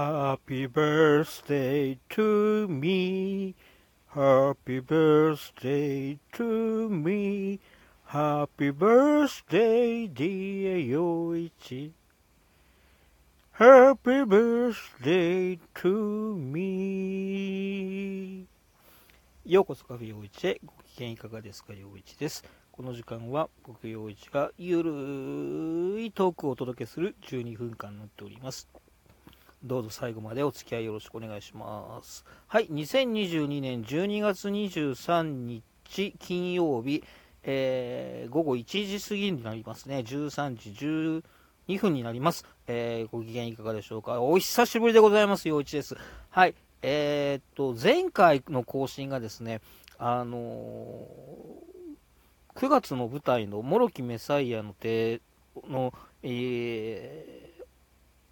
Happy birthday to me. Happy birthday to me. Happy birthday, dear 陽一。Happy birthday to me. ようこそカフェ陽一へご機嫌いかがですか陽一です。この時間は僕陽一がゆるいトークをお届けする12分間になっております。どうぞ最後までお付き合いよろしくお願いします。はい、2022年12月23日金曜日、えー午後1時過ぎになりますね。13時12分になります。えーご機嫌いかがでしょうか。お久しぶりでございます。陽一です。はい。えーっと、前回の更新がですね、あのー9月の舞台の「モロキメサイアの手の、えー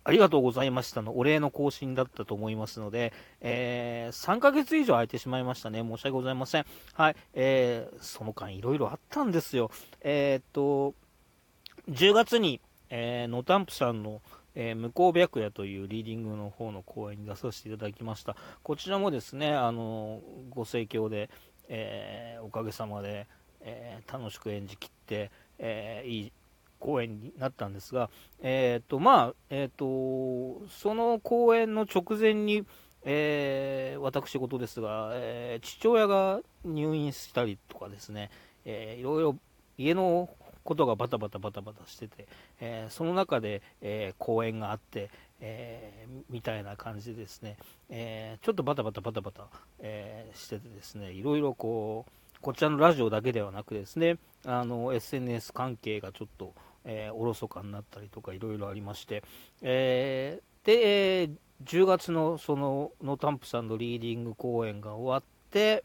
ありがとうございましたのお礼の更新だったと思いますので、えー3ヶ月以上空いてしまいましたね。申し訳ございません。はい。えーその間いろいろあったんですよ。えーっと、10月に、えー、ノタンプさんの、えー向こう白夜というリーディングの方の公演に出させていただきました。こちらもですね、あのご盛況で、えーおかげさまで、えー楽しく演じきって、えいい公演になったんですが、えーとまあえー、とその公演の直前に、えー私事ですが、えー父親が入院したりとかですね、えーいろいろ家のことがバタバタバタバタしてて、えーその中で、えー公演があって、えーみたいな感じでですね、えーちょっとバタバタバタバタ、えーしててですねいろいろこうこちらのラジオだけではなくですねあの SNS 関係がちょっと、えーおろそかになったりとかいろいろありまして、えーで、えー10月のそのノータンプさんのリーディング公演が終わって、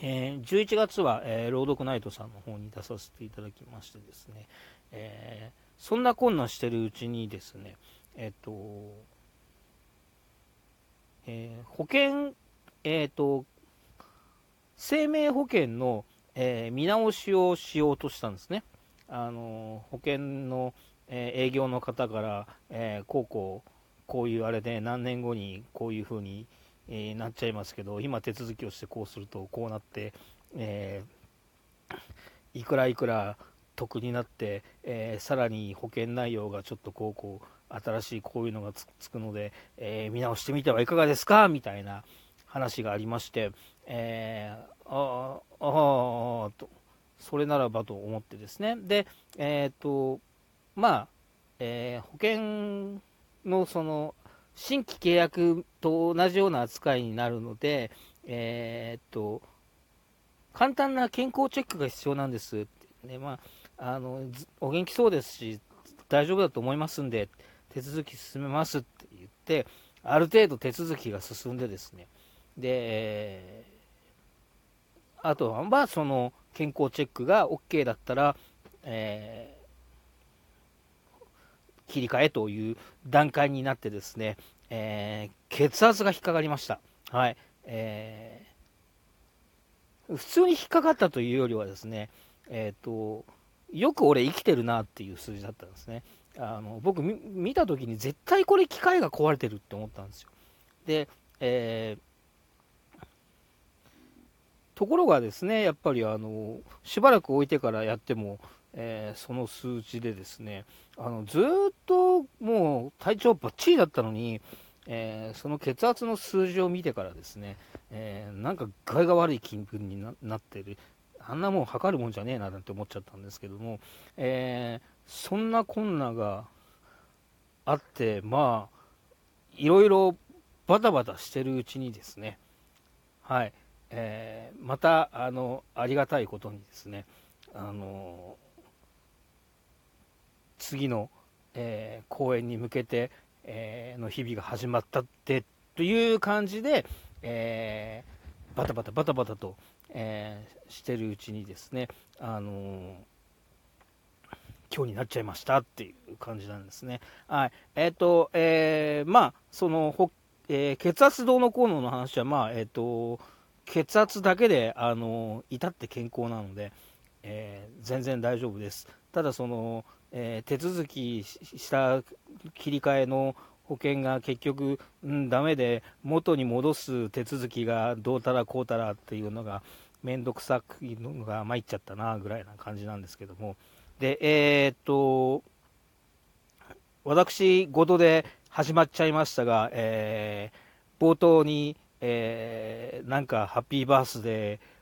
えー11月は、えー朗読ナイトさんの方に出させていただきましてですね、えーそんなこんなしてるうちにですね、えっ、と、えー保険、えっ、と、生命保険の、え見直しをしようとしたんですね。あの保険の、えー営業の方から、えーこうこう、こういうあれで何年後にこういうふうに、えーなっちゃいますけど、今手続きをしてこうするとこうなって、えーいくらいくら得になって、えーさらに保険内容がちょっとこうこう新しいこういうのがつつくので、えー見直してみてはいかがですか？みたいな話がありまして、えーあーあーとそれならばと思ってですね。でえっ、とまあ、えー保険のその新規契約と同じような扱いになるので、えっと簡単な健康チェックが必要なんです。って、ねまあ、あのお元気そうですし大丈夫だと思いますんで手続き進めますって言ってある程度手続きが進んでですね。で、えーあとはまあその健康チェックが OK だったら、えー切り替えという段階になってですね、えー血圧が引っかかりました。はい。えー普通に引っかかったというよりはですね、えっ、と、よく俺生きてるなっていう数字だったんですね。あの僕見た時に絶対これ機械が壊れてるって思ったんですよ。で、えーところがですね、やっぱりあのしばらく置いてからやっても、えーその数値でですね、あのずっともう体調ばっちりだったのに、えーその血圧の数字を見てからですね、えーなんか具合が悪い気分にななってる、あんなもん測るもんじゃねえななんて思っちゃったんですけども、えーそんなこんながあって、まあ、いろいろバタバタしてるうちにですね、はい、えーまたあのありがたいことにですね、あの次の、えー公演に向けて、えーの日々が始まったってという感じで、えーバタバタバタバタと、えーしてるうちにですね、あの今日になっちゃいましたっていう感じなんですね。はい。えっ、と、えーまあ、その、ほえー血圧どうのこうのの話は、まあ、えっ、と、血圧だけで、あの至って健康なので、えー全然大丈夫です。ただ、その、えー手続きした切り替えの保険が結局、うん、ダメで元に戻す手続きがどうたらこうたらっていうのが面倒くさくのが参っちゃったなぐらいな感じなんですけどもでえー、っと私事で始まっちゃいましたが、えー、冒頭に、えー、なんかハッピーバースデー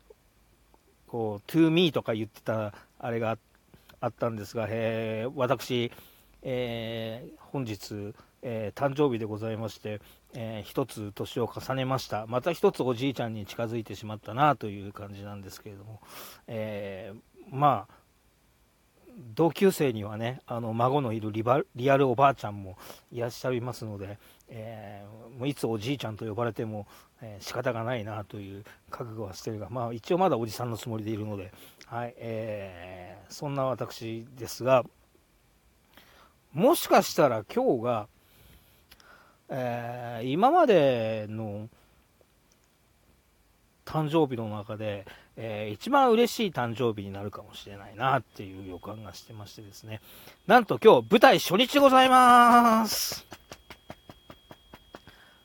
こう to me とか言ってたあれがあったんですが、えー、私、えー、本日、えー、誕生日でございまして、えー、一つ年を重ねました。また一つおじいちゃんに近づいてしまったなという感じなんですけれども、えー、まあ、同級生にはね、あの孫のいるリリアルおばあちゃんもいらっしゃいますので、えー、もういつおじいちゃんと呼ばれても、えー、仕方がないなという覚悟はしてるが、まあ一応まだおじさんのつもりでいるので、はい、えー、そんな私ですが、もしかしたら今日が、えー、今までの誕生日の中で、えー、一番嬉しい誕生日になるかもしれないなっていう予感がしてましてですね。なんと今日舞台初日ございます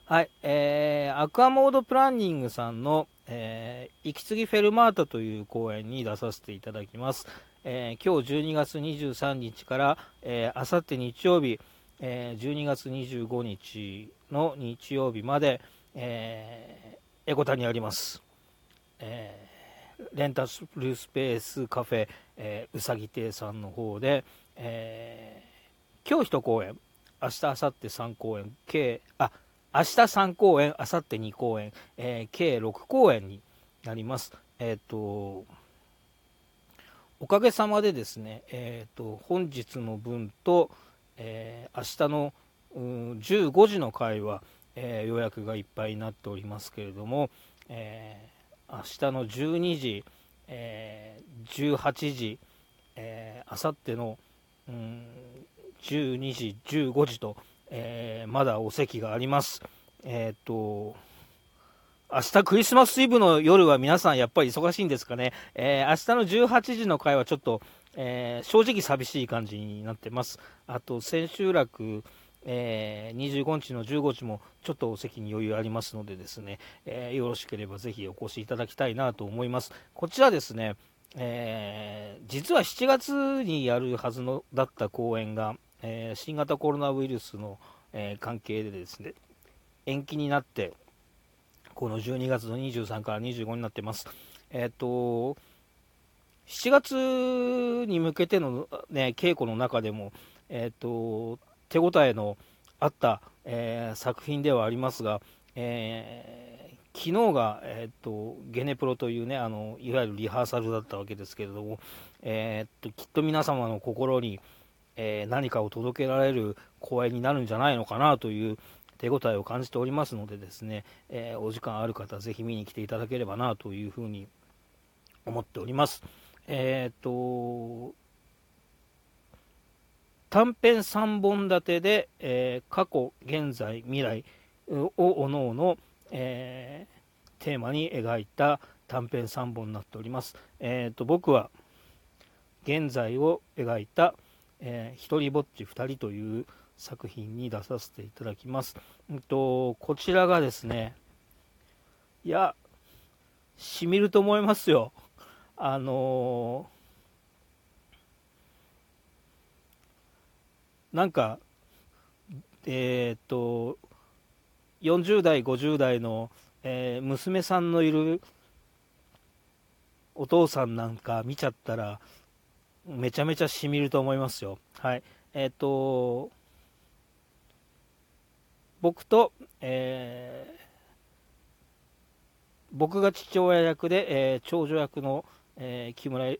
はい、えー、アクアモードプランニングさんの、えー、息継ぎフェルマータという公演に出させていただきます。えー、今日12月23日から、えー、あさって日曜日、えー、12月25日の日曜日まで、えー、エコタにあります、えー、レンタルスペースカフェ、えー、うさぎ亭さんの方で、えー、今日1公演明日明後日3公演計あ明日3公演明後日2公演、えー、計6公演になります。えっ、ー、とおかげさまでですね、えーと本日の分と、えー、明日の、うん、15時の回は、えー、予約がいっぱいになっておりますけれども、えー、明日の12時、えー、18時、えー、明後日の、うん、12時、15時と、えー、まだお席があります。えっ、と、明日クリスマスイブの夜は皆さんやっぱり忙しいんですかね。えー、明日の18時の回はちょっと、えー、正直寂しい感じになってます。あと、千秋楽、えー、25日の15時もちょっとお席に余裕ありますのでですね、えー、よろしければぜひお越しいただきたいなと思います。こちらですね、えー、実は7月にやるはずのだった公演が、え新型コロナウイルスの、え関係でですね、延期になって、この12月の23から25になってます。えっ、と、7月に向けての、ね、稽古の中でも、えーと、手応えのあった、えー、作品ではありますが、えー、昨日が、えーと、ゲネプロというねあのいわゆるリハーサルだったわけですけれども、えーと、きっと皆様の心に、え何かを届けられる公演になるんじゃないのかなという手応えを感じておりますのでですね、えお時間ある方ぜひ見に来ていただければなというふうに思っております。えっ、と、短編3本立てで、え、過去、現在、未来をおのおの、え、テーマに描いた短編3本になっております。えーと、僕は現在を描いた「えー、一人ぼっち2人」という作品に出させていただきます。うんと、こちらがですね、いや、しみると思いますよ。あのー、なんか、えー、っと、40代、50代の、えー、娘さんのいるお父さんなんか見ちゃったら、めちゃめちゃしみると思いますよ。はい。えっ、と、僕と、えー、僕が父親役で、えー、長女役の、え、木村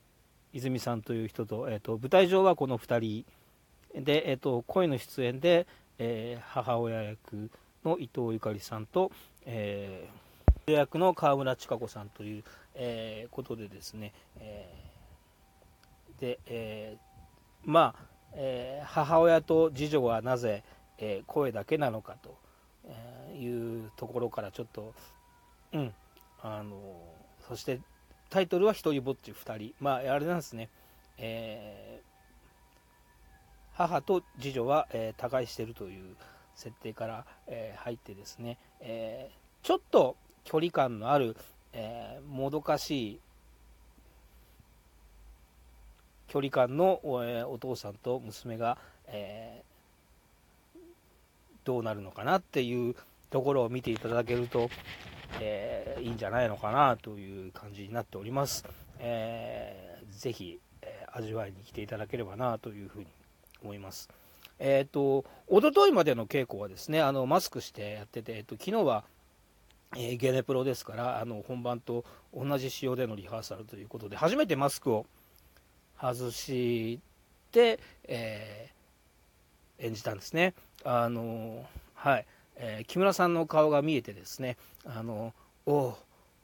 泉さんという人と,、えーと、舞台上はこの2人で、えーと、声の出演で、えー、母親役の伊藤ゆかりさんと、えー、役の川村千佳子さんという、えー、ことでですね、えー、で、えー、まあ、えー、母親と次女はなぜ、えー、声だけなのかというところからちょっと、うん、あのそしてタイトルは「ひとりぼっち2人」まああれなんですね、え、母と次女は、え、他界してるという設定から、え入ってですね、えちょっと距離感のある、えもどかしい距離感のお父さんと娘が、えー、どうなるのかなっていうところを見ていただけると、えー、いいんじゃないのかなという感じになっております。えー、ぜひ、えー、味わいに来ていただければなというふうに思います。えっ、ー、と、おとといまでの稽古はですね、あのマスクしてやってて、えっと、昨日は、えー、ゲネプロですから、あの本番と同じ仕様でのリハーサルということで、初めてマスクを外して、えー、演じたんですね。あのはい、えー、木村さんの顔が見えてですね、あのお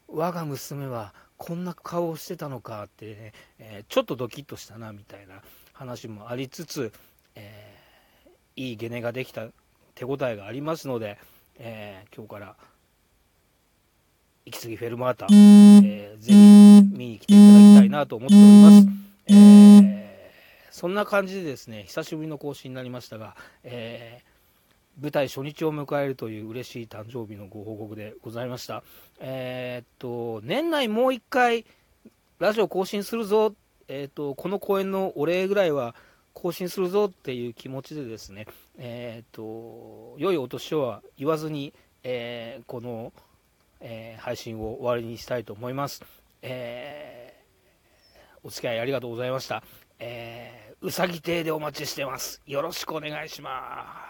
我が娘はこんな顔をしてたのかってね、えー、ちょっとドキッとしたなみたいな話もありつつ、えー、いいゲネができた手応えがありますので、え、今日から行き過ぎフェルマータ、えー、ぜひ見に来ていただきたいなと思っております。えー、そんな感じでですね、久しぶりの更新になりましたが、えー、舞台初日を迎えるという嬉しい誕生日のご報告でございました。えー、っと、年内もう一回、ラジオ更新するぞ、えー、っと、この公演のお礼ぐらいは更新するぞっていう気持ちでですね、えっと、良いお年をは言わずに、えこの、え配信を終わりにしたいと思います。えーお付き合いありがとうございました。えー、うさぎ亭でお待ちしてます。よろしくお願いします。